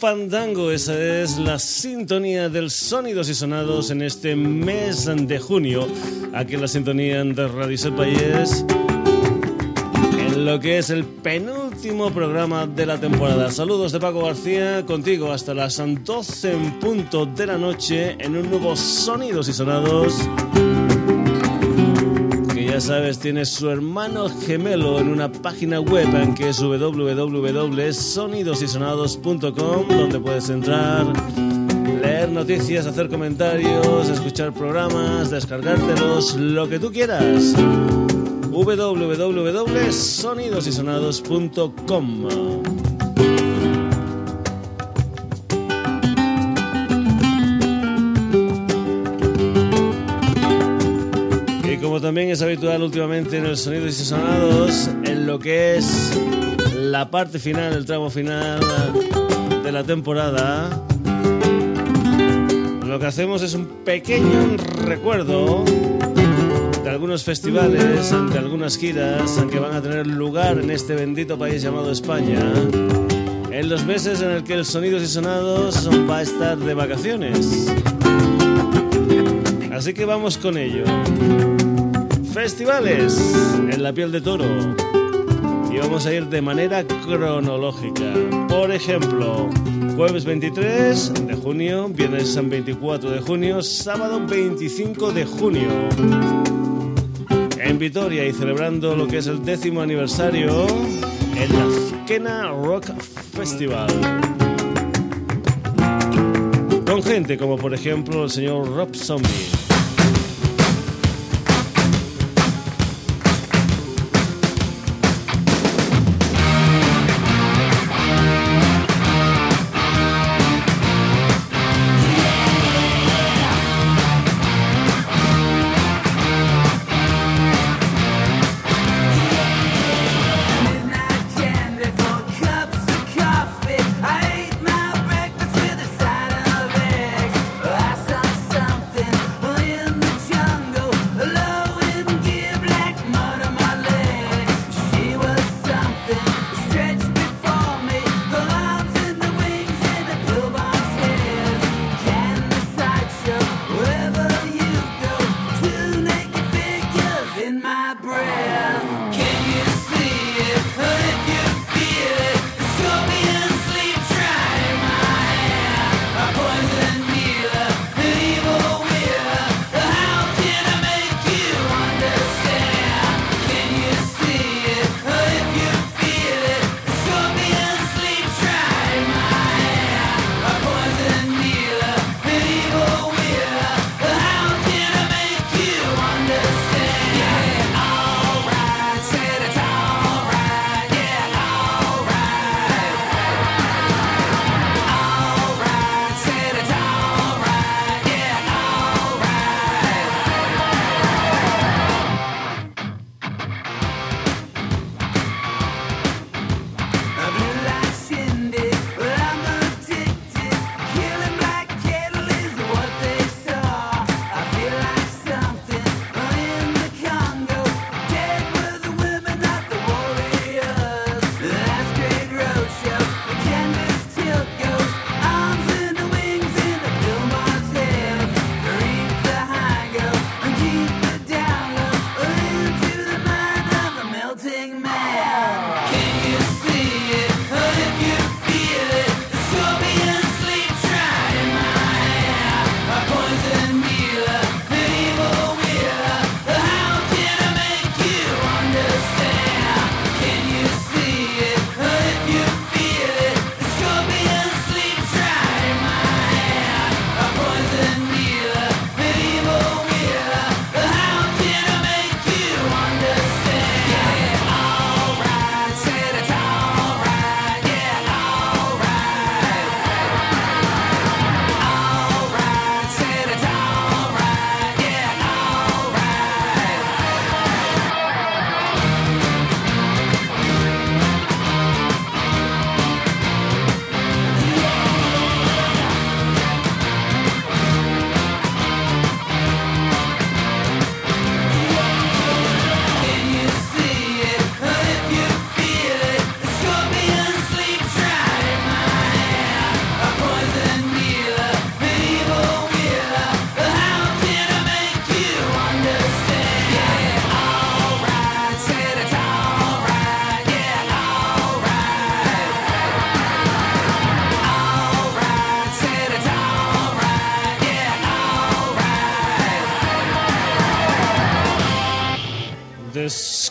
fandango, esa es la sintonía del Sonidos y Sonados en este mes de junio, aquí en la sintonía de Radio Sepayés, en lo que es el penúltimo programa de la temporada. Saludos de Paco García, contigo hasta las 12 en punto de la noche en un nuevo Sonidos y Sonados sabes, tiene su hermano gemelo en una página web en que es www.sonidosysonados.com, donde puedes entrar, leer noticias, hacer comentarios, escuchar programas, descargártelos, lo que tú quieras. www.sonidosysonados.com también es habitual últimamente en el Sonidos y Sonados, en lo que es la parte final, el tramo final de la temporada, lo que hacemos es un pequeño recuerdo de algunos festivales, de algunas giras que van a tener lugar en este bendito país llamado España, en los meses en el que el Sonidos y Sonados va a estar de vacaciones. Así que vamos con ello. Festivales en la piel de toro. Y vamos a ir de manera cronológica. Por ejemplo, jueves 23 de junio, viernes 24 de junio, sábado 25 de junio. En Vitoria y celebrando lo que es el décimo aniversario, el Azquena Rock Festival. Con gente como por ejemplo el señor Rob Zombie.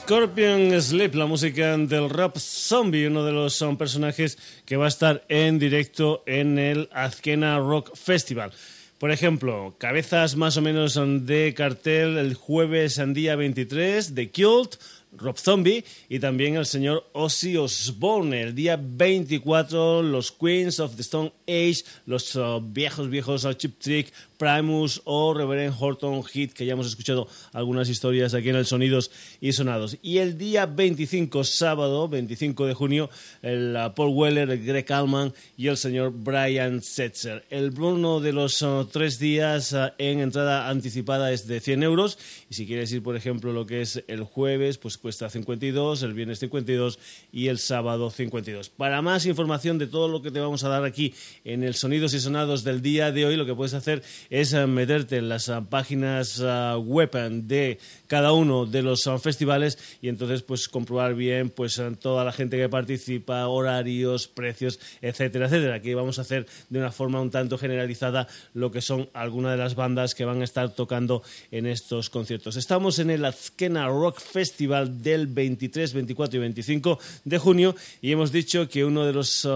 Scorpion Sleep, la música del rap zombie, uno de los son personajes que va a estar en directo en el Azkena Rock Festival. Por ejemplo, cabezas más o menos de cartel el jueves en día 23 de Cult, Rob Zombie y también el señor Ozzy Osbourne. El día 24 los Queens of the Stone Age, los uh, viejos viejos uh, Chip Trick, Primus o Reverend Horton Heat, que ya hemos escuchado algunas historias aquí en el Sonidos y Sonados. Y el día 25, sábado, 25 de junio, el uh, Paul Weller, el Greg Allman y el señor Brian Setzer. El bono de los uh, tres días en entrada anticipada es de 100 euros y si quieres ir, por ejemplo, lo que es el jueves, pues cuesta 52, el viernes 52 y el sábado 52. Para más información de todo lo que te vamos a dar aquí en el Sonidos y Sonados del día de hoy, lo que puedes hacer es eh, meterte en las eh, páginas eh, web de cada uno de los festivales y entonces pues comprobar bien pues toda la gente que participa, horarios, precios, etcétera, etcétera. Aquí vamos a hacer de una forma un tanto generalizada lo que son algunas de las bandas que van a estar tocando en estos conciertos. Estamos en el Azkena Rock Festival del 23, 24 y 25 de junio y hemos dicho que uno de los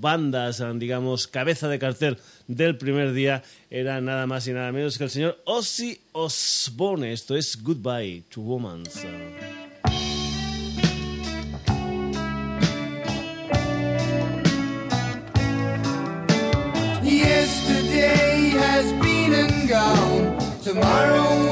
bandas, digamos, cabeza de cartel del primer día era nada más y nada menos que el señor Ozzy Osbourne. Esto es Goodbye to Woman. Yesterday has been and gone. Tomorrow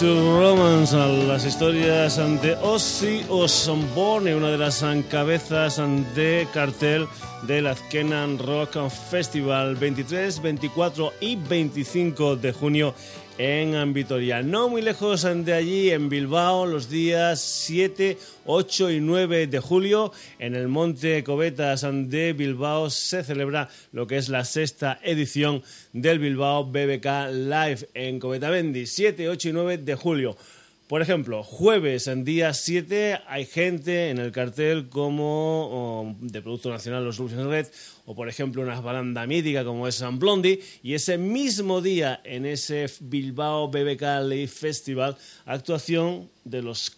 to Romance, las historias de Ozzy Osbourne, una de las cabezas de cartel del Azkenan Rock Festival 23, 24 y 25 de junio en Vitoria. No muy lejos de allí, en Bilbao, los días 7, 8 y 9 de julio, en el Monte Cobetas de Bilbao, se celebra lo que es la sexta edición del Bilbao BBK Live en Covetavendi, 7, 8 y 9 de julio. Por ejemplo, jueves en día 7 hay gente en el cartel como de Producto Nacional Los Lucians Red o por ejemplo una banda mítica como es San Blondie y ese mismo día en ese Bilbao BBK Live Festival actuación de los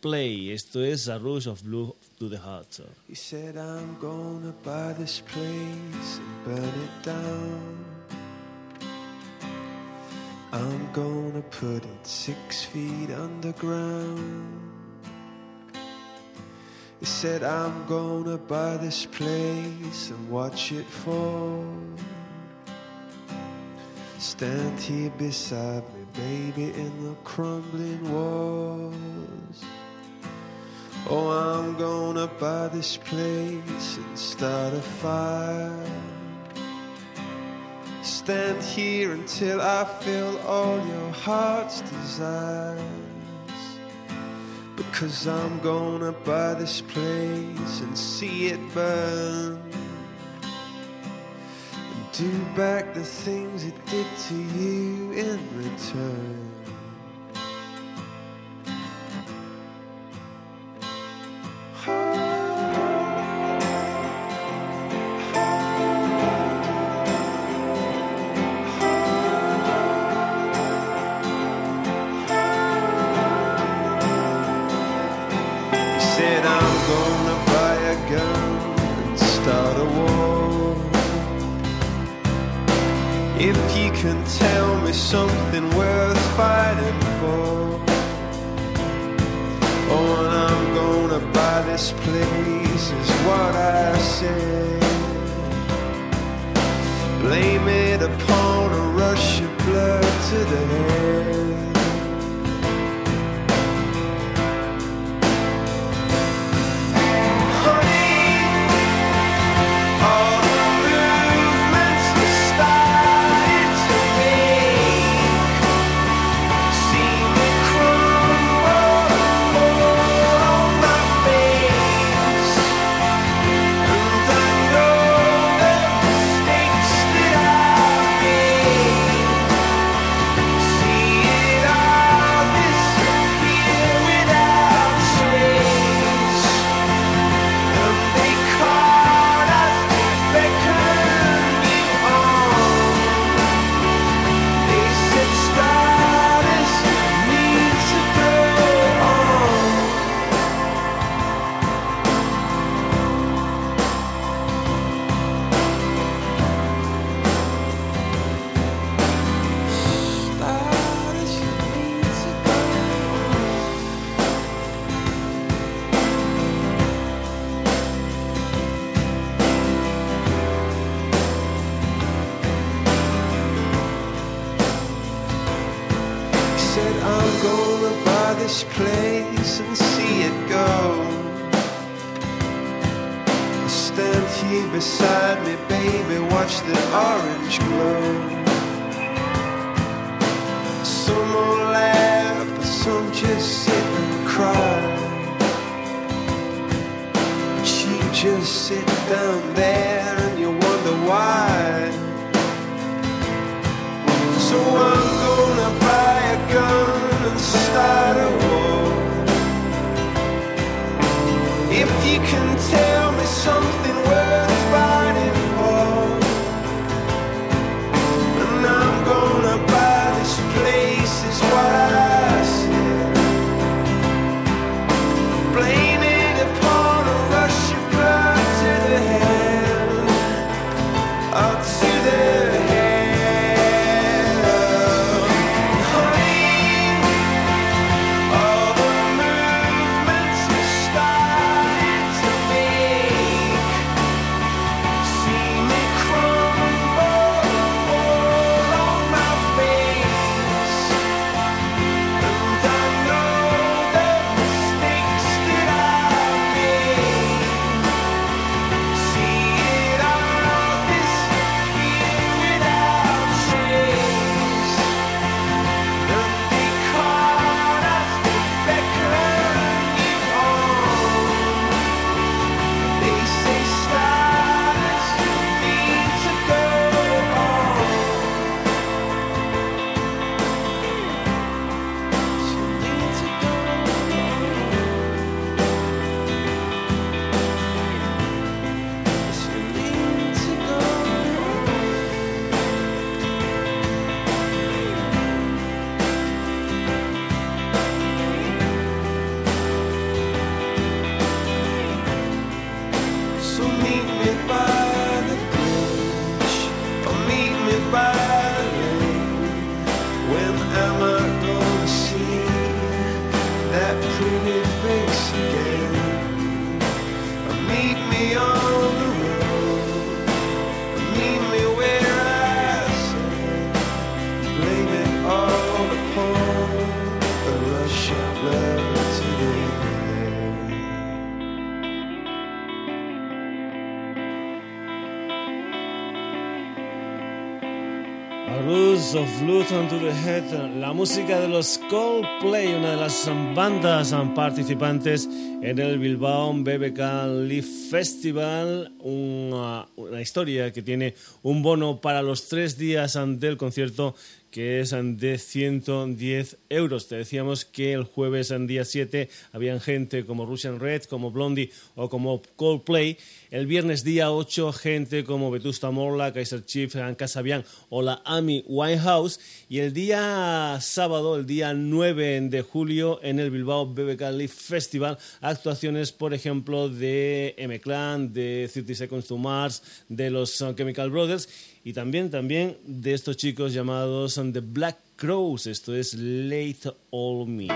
Play. Esto es A Rush of Blue to the Heart. He said I'm gonna buy this place and burn it down. I'm gonna put it six feet underground. He said, I'm gonna buy this place and watch it fall. Stand here beside me, baby, in the crumbling walls. Oh, I'm gonna buy this place and start a fire. Stand here until I feel all your heart's desires. Because I'm gonna buy this place and see it burn. And do back the things it did to you in return. também. Of Blood the Head, la música de los Coldplay, una de las bandas participantes en el Bilbao BBK Leaf Festival, una, una historia que tiene un bono para los tres días del concierto que es de 110 euros. Te decíamos que el jueves en día 7 habían gente como Russian Red, como Blondie o como Coldplay. El viernes día 8 gente como Vetusta Morla, Kaiser Chief, Casabian o la Amy Winehouse. Y el día sábado, el día 9 de julio, en el Bilbao BBK Live Festival, actuaciones, por ejemplo, de M-Clan, de 30 Seconds to Mars, de los Chemical Brothers y también, también de estos chicos llamados The Black Crows. Esto es Late All Me.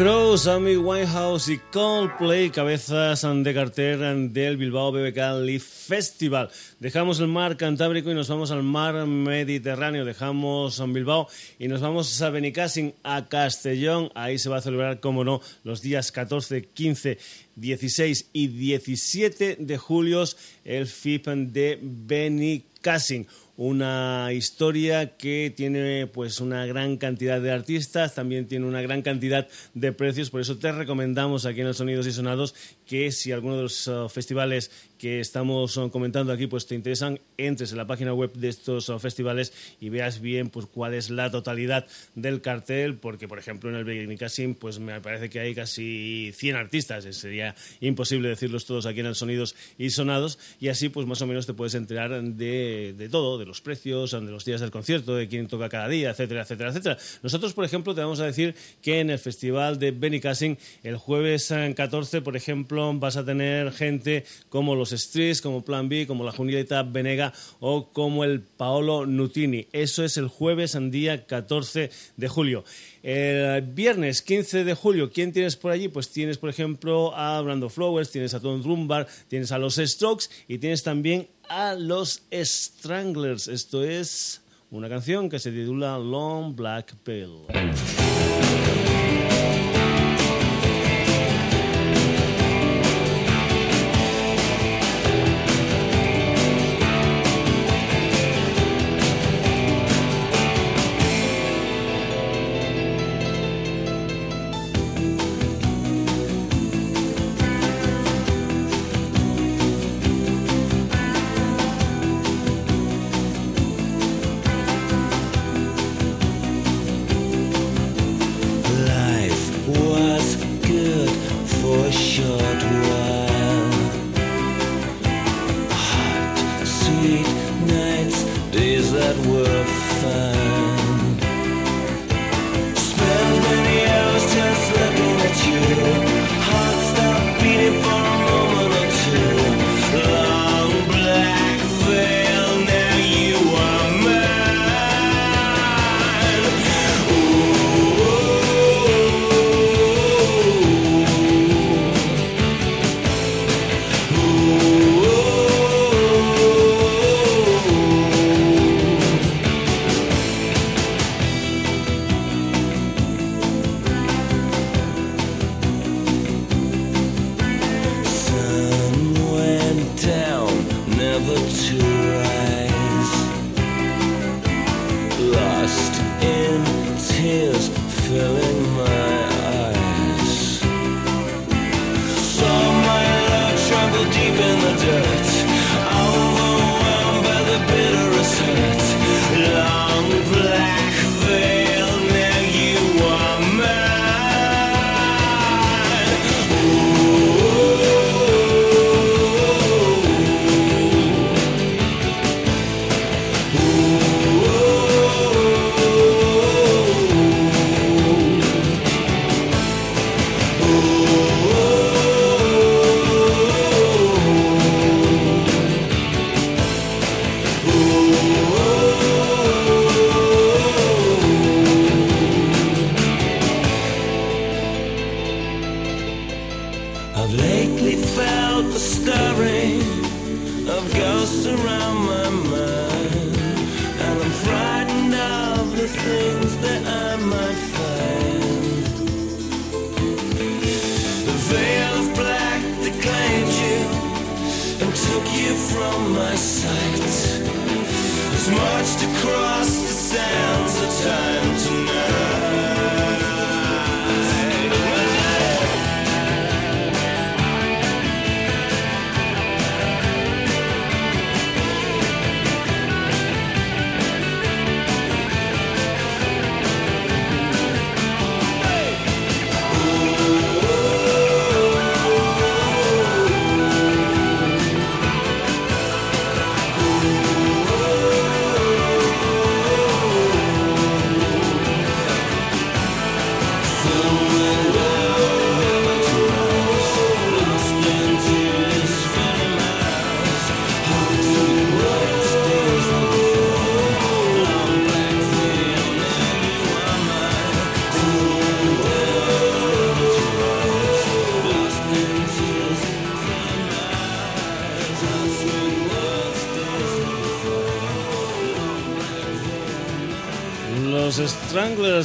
Crows, Amy Winehouse y Coldplay, cabezas de cartel del Bilbao BBK Leaf Festival. Dejamos el mar Cantábrico y nos vamos al mar Mediterráneo. Dejamos Bilbao y nos vamos a Benicassin, a Castellón. Ahí se va a celebrar, como no, los días 14, 15, 16 y 17 de julio el FIP de Benicassin una historia que tiene pues una gran cantidad de artistas, también tiene una gran cantidad de precios, por eso te recomendamos aquí en el Sonidos y Sonados que si alguno de los uh, festivales que estamos uh, comentando aquí pues te interesan, entres en la página web de estos uh, festivales y veas bien pues cuál es la totalidad del cartel, porque por ejemplo en el Benicassim pues me parece que hay casi 100 artistas, sería imposible decirlos todos aquí en el Sonidos y Sonados y así pues más o menos te puedes enterar de, de todo, de los precios, de los días del concierto, de quién toca cada día, etcétera, etcétera, etcétera. Nosotros, por ejemplo, te vamos a decir que en el festival de Benny Cassing, el jueves 14, por ejemplo, vas a tener gente como los Streets, como Plan B, como la Julieta Venega o como el Paolo Nutini. Eso es el jueves, día 14 de julio. El viernes 15 de julio, ¿quién tienes por allí? Pues tienes, por ejemplo, a Brando Flowers, tienes a Tom Rumbar, tienes a los Strokes y tienes también a los Stranglers. Esto es una canción que se titula Long Black Pill.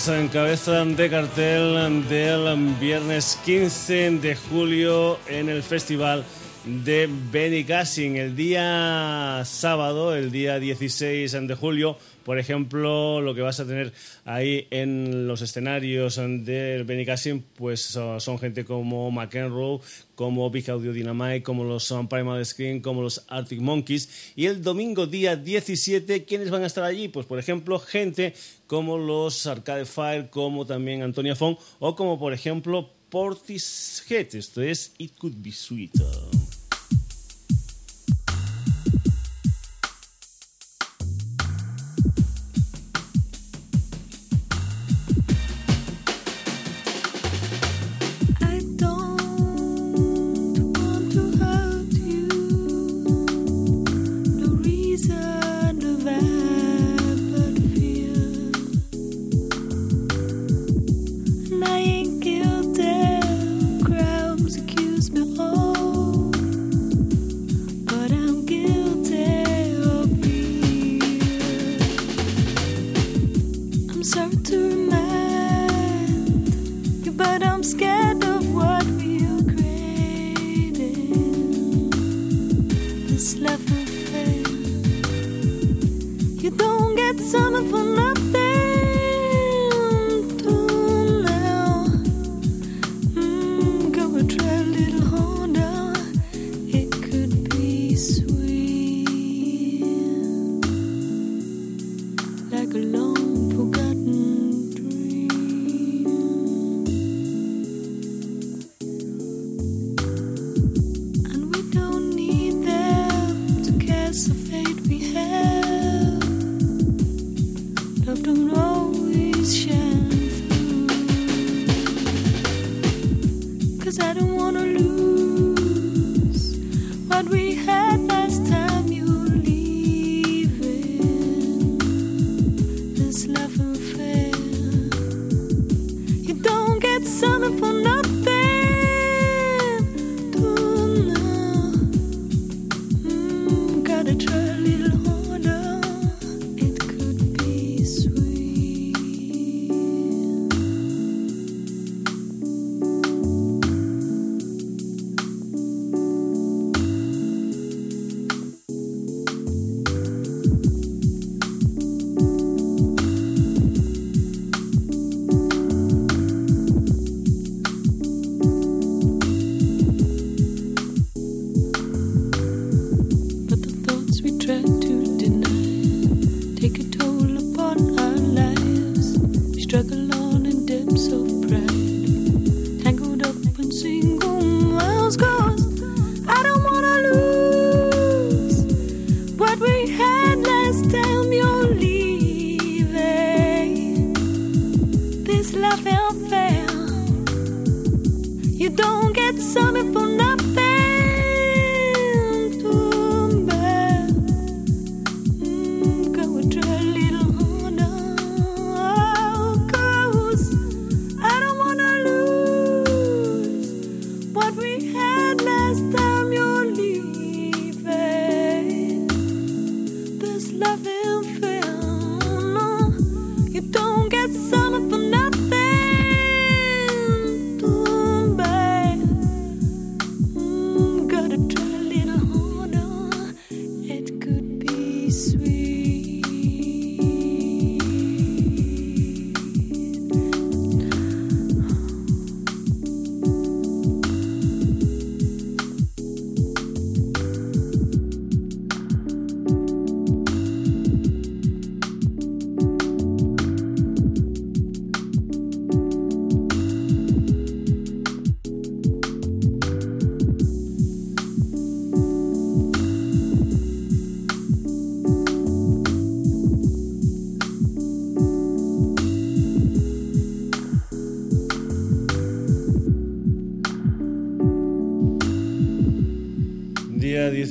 En cabeza de cartel del viernes 15 de julio en el festival de Benicassin. El día sábado, el día 16 de julio, por ejemplo, lo que vas a tener ahí en los escenarios del Benicassin, pues son gente como McEnroe, como Big Audio Dynamite, como los son Primal Screen, como los Arctic Monkeys. Y el domingo día 17, ¿quiénes van a estar allí? Pues por ejemplo, gente como los Arcade Fire, como también Antonia Fong, o como por ejemplo Portishead. Esto es It Could Be Sweet. You don't get summer for nothing.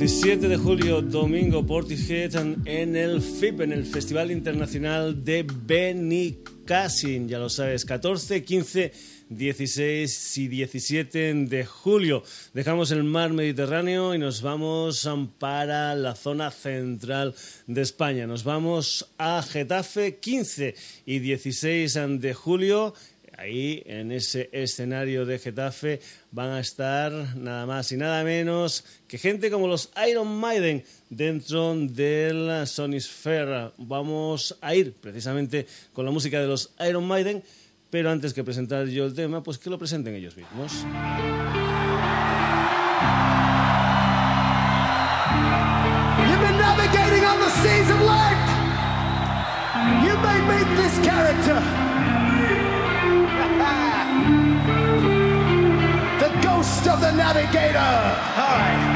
17 de julio, domingo, Portishead en el FIP, en el Festival Internacional de Benicassin. Ya lo sabes, 14, 15 16 y 17 de julio. Dejamos el mar Mediterráneo y nos vamos para la zona central de España. Nos vamos a Getafe 15 y 16 de julio. Ahí, en ese escenario de Getafe, van a estar nada más y nada menos que gente como los Iron Maiden dentro del Sony Sphere. Vamos a ir precisamente con la música de los Iron Maiden pero antes que presentar yo el tema, pues que lo presenten ellos mismos. You've been navigator. All right.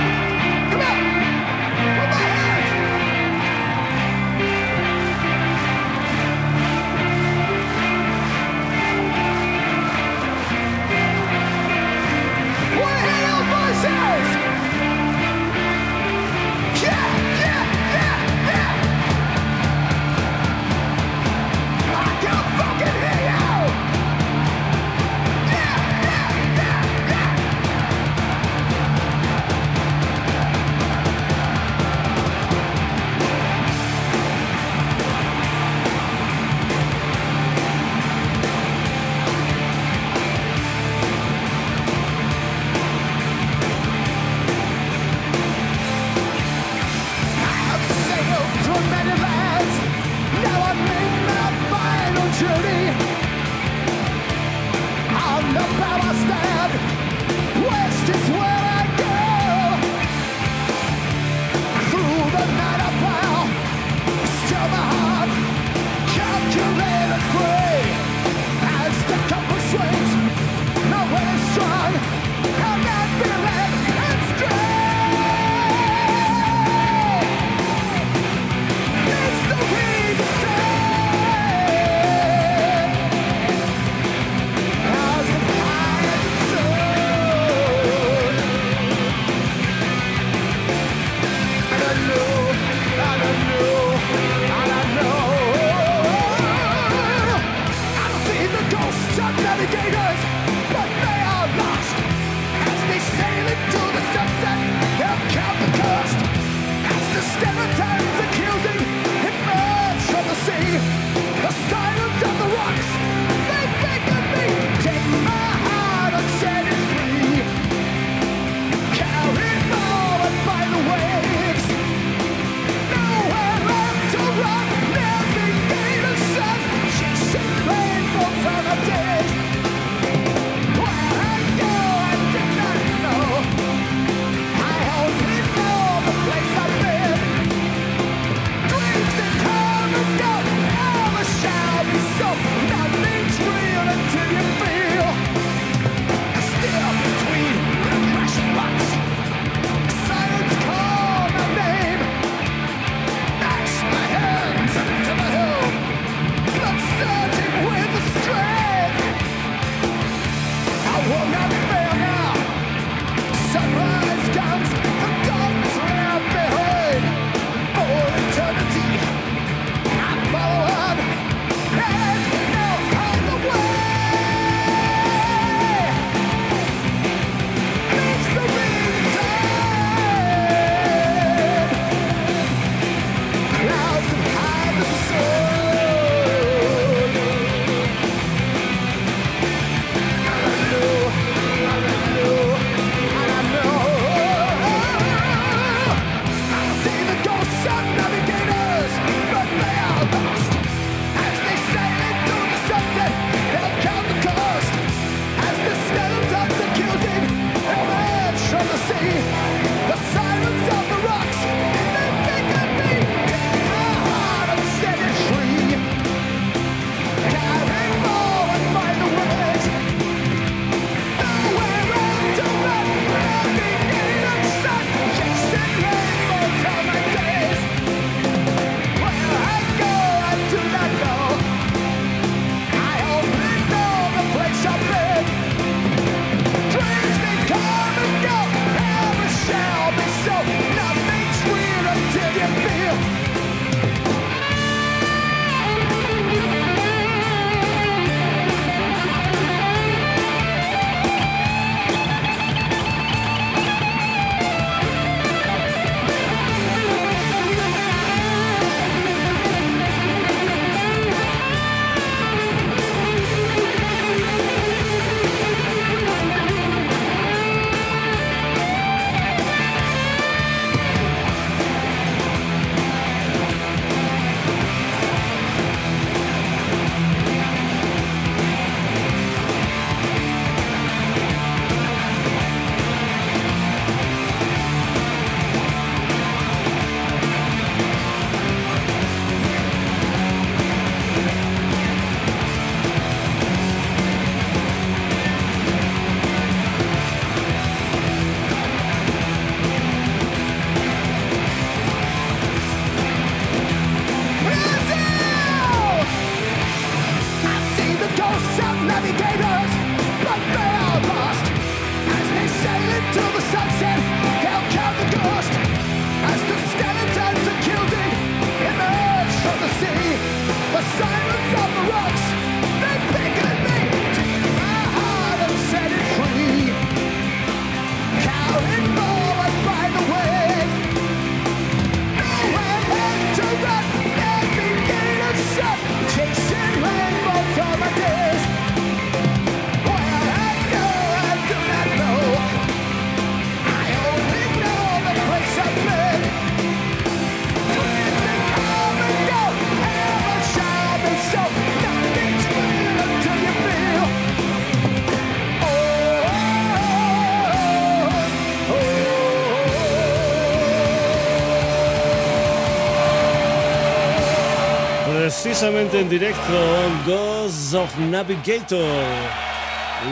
Precisamente en directo Ghosts of Navigator.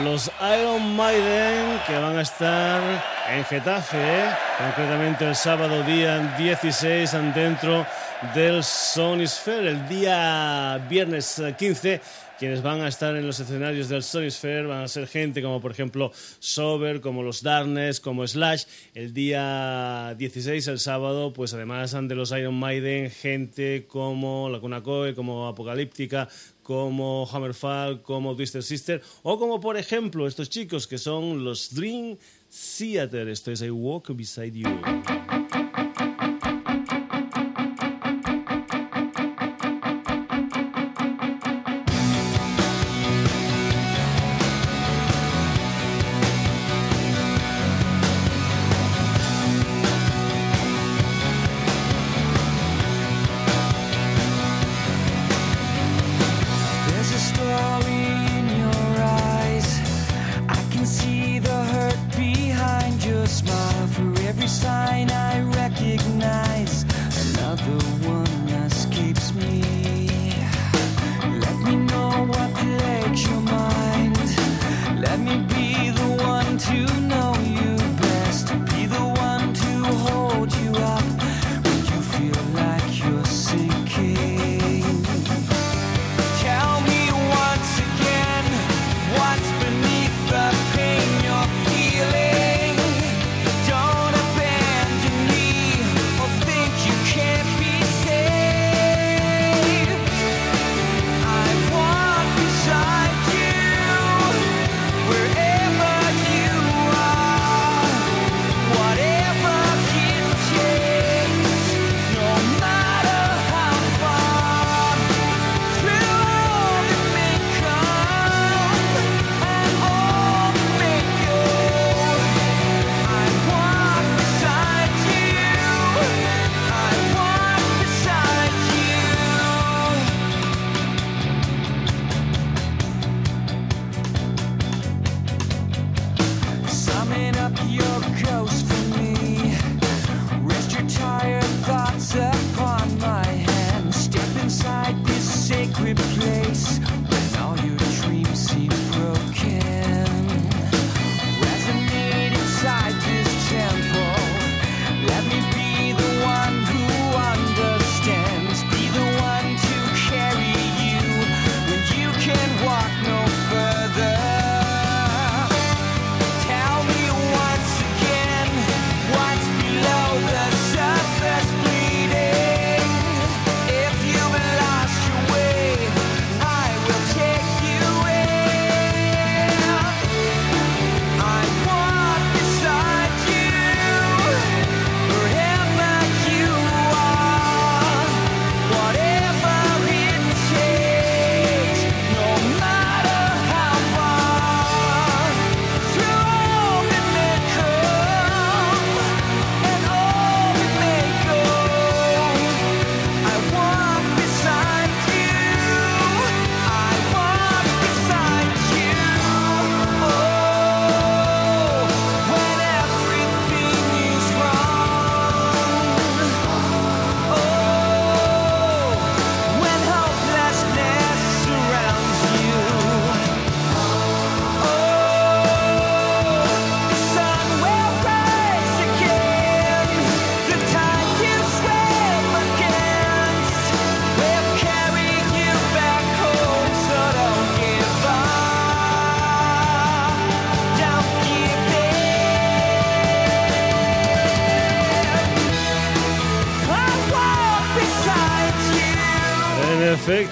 Los Iron Maiden que van a estar en Getafe, concretamente el sábado día 16 dentro del Sony Sphere. El día viernes 15 quienes van a estar en los escenarios del Sony Sphere van a ser gente como por ejemplo Sober, como los Darkness, como Slash. El día 16, el sábado, pues además de los Iron Maiden, gente como La Cuna Coe, como Apocalíptica, como Hammerfall, como Twister Sister, o como por ejemplo estos chicos que son los Dream Theater. Esto es I Walk Beside You.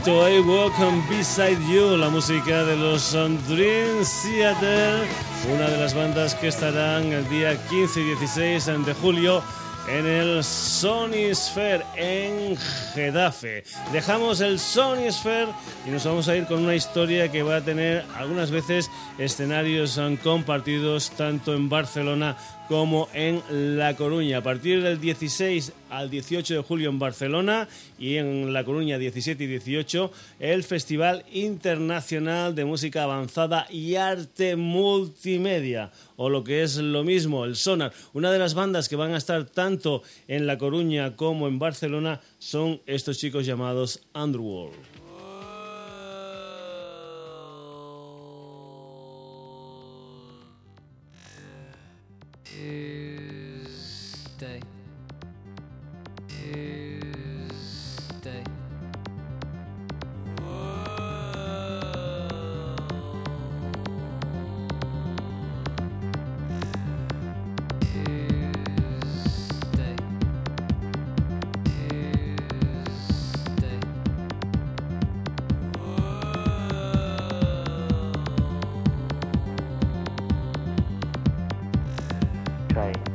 Perfecto, I Welcome Beside You, la música de los Dream Theater, una de las bandas que estarán el día 15 y 16 de julio en el Sony Sphere en Gedafe. Dejamos el Sony Sphere y nos vamos a ir con una historia que va a tener algunas veces escenarios compartidos tanto en Barcelona como en La Coruña. A partir del 16 al 18 de julio en Barcelona y en La Coruña 17 y 18 el Festival Internacional de Música Avanzada y Arte Multimedia o lo que es lo mismo, el Sonar. Una de las bandas que van a estar tanto en La Coruña como en Barcelona son estos chicos llamados Underworld. Right.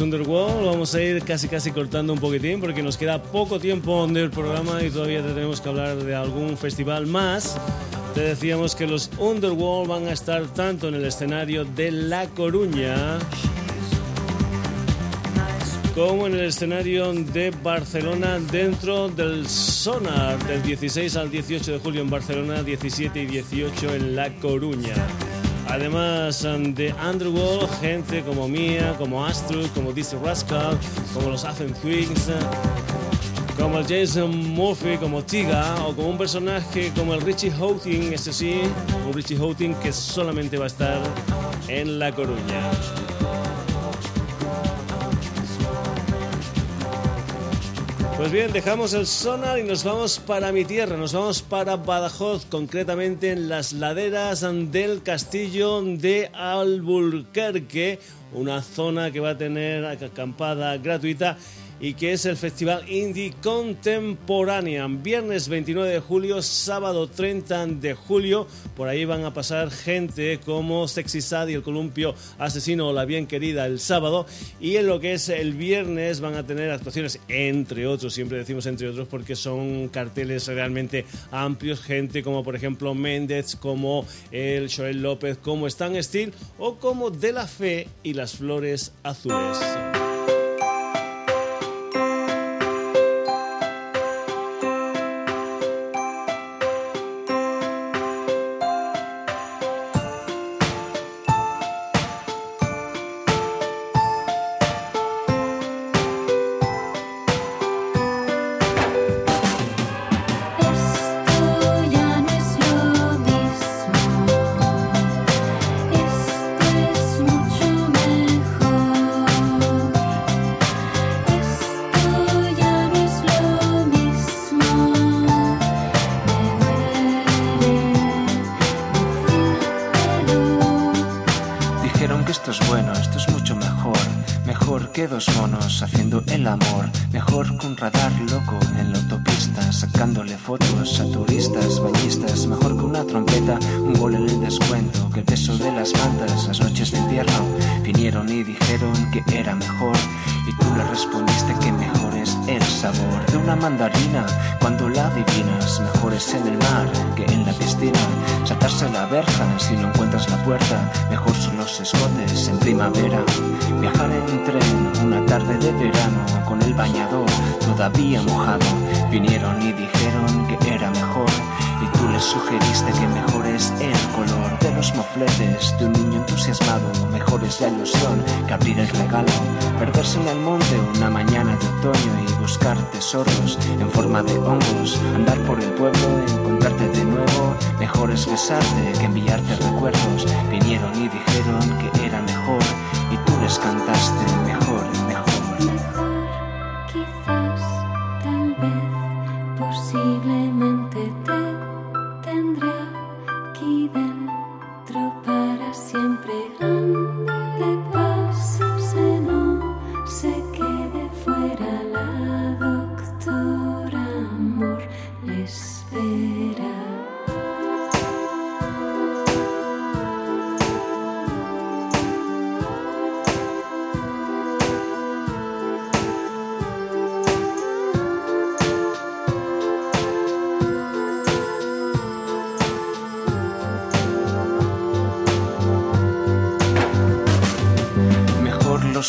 Underworld. Vamos a ir casi casi cortando un poquitín porque nos queda poco tiempo del programa y todavía te tenemos que hablar de algún festival más. Te decíamos que los Underworld van a estar tanto en el escenario de La Coruña como en el escenario de Barcelona dentro del Sonar del 16 al 18 de julio en Barcelona, 17 y 18 en La Coruña. Además de Underworld, gente como Mia, como Astrid, como Dizzy Rascal, como los Athens Twigs, eh, como el Jason Murphy, como Tiga, o como un personaje como el Richie Houghton, ese sí, un Richie Houghton que solamente va a estar en La Coruña. Pues bien, dejamos el sonar y nos vamos para mi tierra, nos vamos para Badajoz, concretamente en las laderas del castillo de Alburquerque, una zona que va a tener acampada gratuita y que es el Festival Indie Contemporánea. Viernes 29 de julio, sábado 30 de julio. Por ahí van a pasar gente como Sexy Sad y el Columpio Asesino o La Bien Querida el sábado. Y en lo que es el viernes van a tener actuaciones, entre otros, siempre decimos entre otros porque son carteles realmente amplios. Gente como por ejemplo Méndez, como el Joel López, como Stan Steel o como De la Fe y las Flores Azules.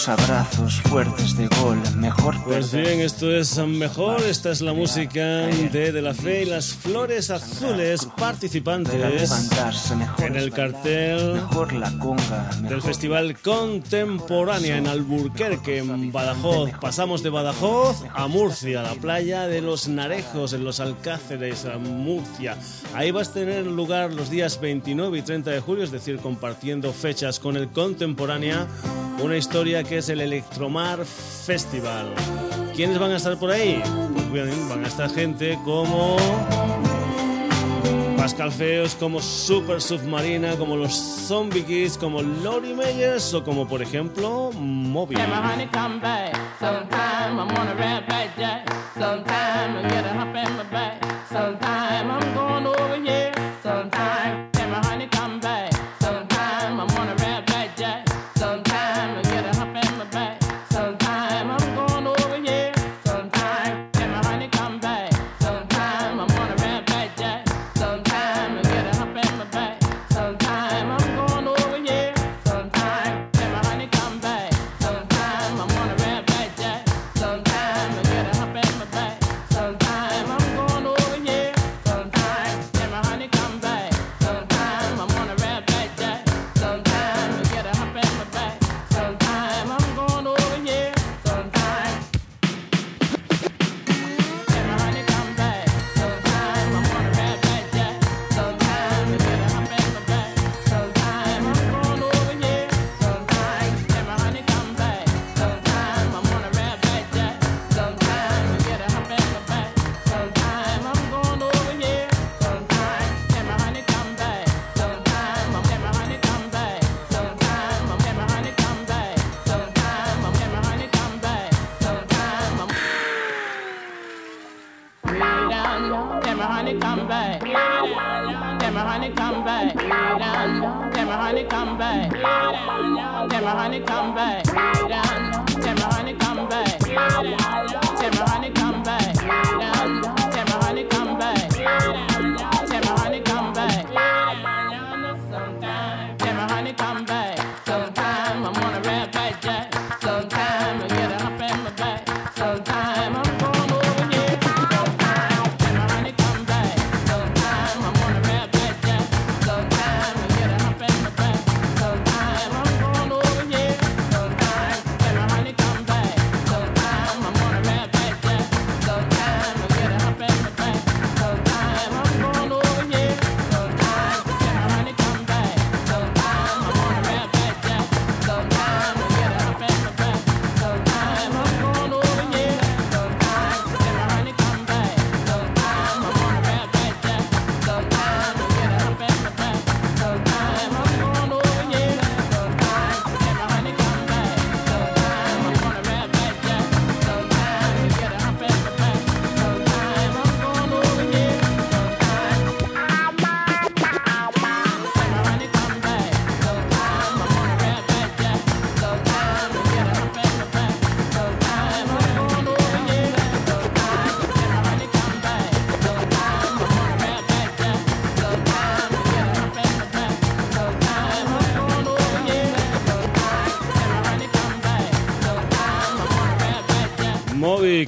Abrazos fuertes de gol. Mejor Pues bien, esto es mejor. Esta es la música de De la Fe y las Flores Azules participantes en el cartel del Festival Contemporánea en Alburquerque, en Badajoz. Pasamos de Badajoz a Murcia, la playa de los Narejos, en los Alcáceres, a Murcia. Ahí vas a tener lugar los días 29 y 30 de julio, es decir, compartiendo fechas con el Contemporánea, una historia que es el Electromar Festival. ¿Quiénes van a estar por ahí? Pues van a estar gente como Pascal Feos, como Super Submarina, como los Zombie como Lori Meyers o como por ejemplo Moby.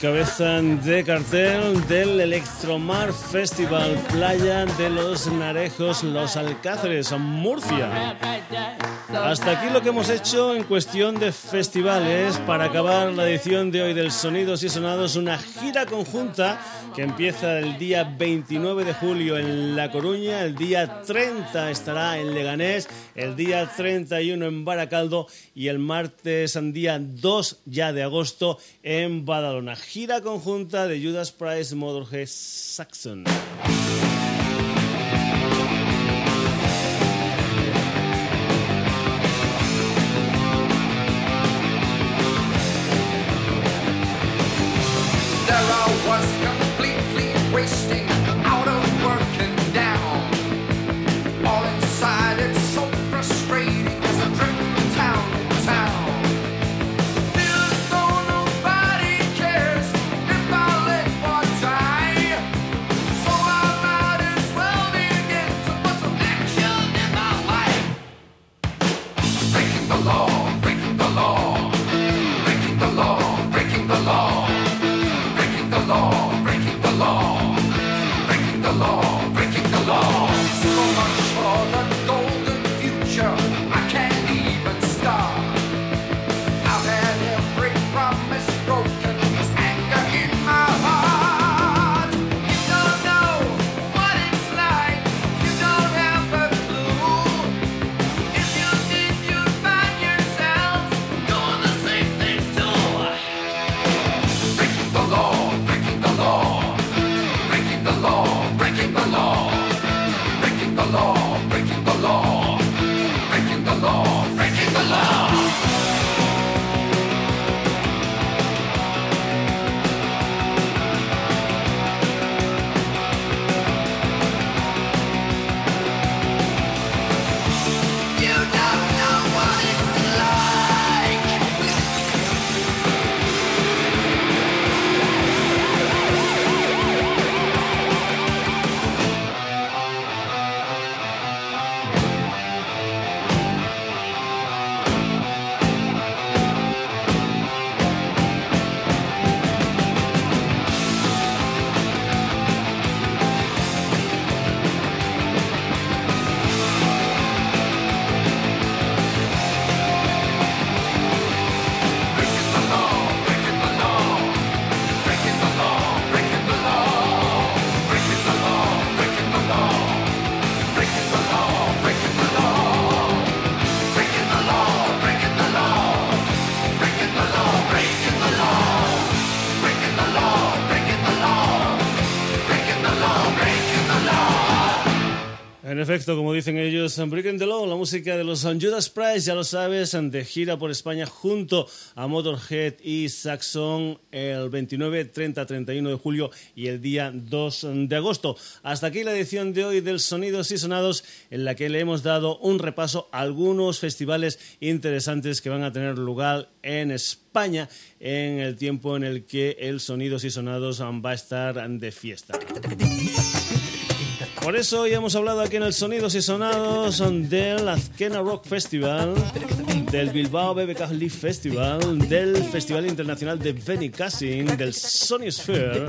go Cabeza de cartel del Electromar Festival Playa de los Narejos, Los Alcáceres, Murcia. Hasta aquí lo que hemos hecho en cuestión de festivales para acabar la edición de hoy del Sonidos y Sonados, una gira conjunta que empieza el día 29 de julio en La Coruña, el día 30 estará en Leganés, el día 31 en Baracaldo y el martes, día 2 ya de agosto, en Badalona. Gira Obra conjunta de Judas Price, Motorhead, Saxon. There was Como dicen ellos, Breaking the Law, la música de los Judas Price, ya lo sabes, de gira por España junto a Motorhead y Saxon el 29, 30, 31 de julio y el día 2 de agosto. Hasta aquí la edición de hoy del Sonidos y Sonados, en la que le hemos dado un repaso a algunos festivales interesantes que van a tener lugar en España en el tiempo en el que el Sonidos y Sonados va a estar de fiesta. Por eso hoy hemos hablado aquí en el Sonidos y Sonados del Azkena Rock Festival, del Bilbao BBK Leaf Festival, del Festival Internacional de Benny Cassin, del Sony Sphere,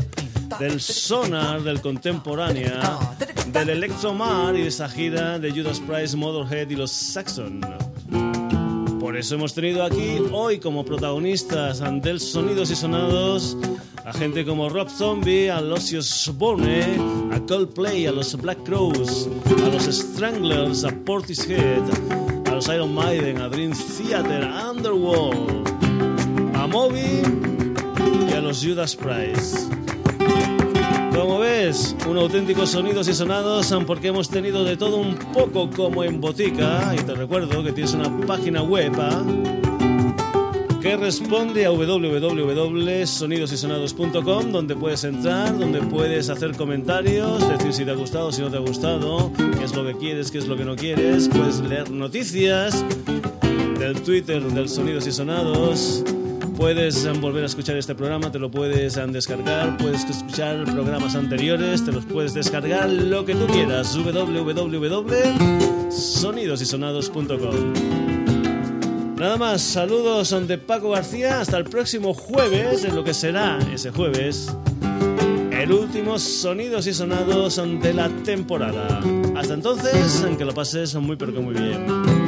del Sonar, del Contemporánea, del Electromar y de esa gira de Judas Price, Motorhead y los Saxon. Por eso hemos tenido aquí hoy como protagonistas del Sonidos y Sonados a gente como Rob Zombie, a los Osborne, a Coldplay, a los Black Crows, a los Stranglers, a Portishead, a los Iron Maiden, a Dream Theater, a Underworld, a Moby y a los Judas Price. Como ves, un auténtico sonidos y sonados porque hemos tenido de todo un poco como en botica y te recuerdo que tienes una página web ¿ah? que responde a www.sonidosysonados.com donde puedes entrar, donde puedes hacer comentarios, decir si te ha gustado, si no te ha gustado, qué es lo que quieres, qué es lo que no quieres, puedes leer noticias del Twitter del Sonidos y Sonados. Puedes um, volver a escuchar este programa, te lo puedes um, descargar, puedes escuchar programas anteriores, te los puedes descargar, lo que tú quieras. www.sonidosysonados.com Nada más, saludos son de Paco García, hasta el próximo jueves, en lo que será ese jueves, el último Sonidos y Sonados de la temporada. Hasta entonces, que lo pases muy pero que muy bien.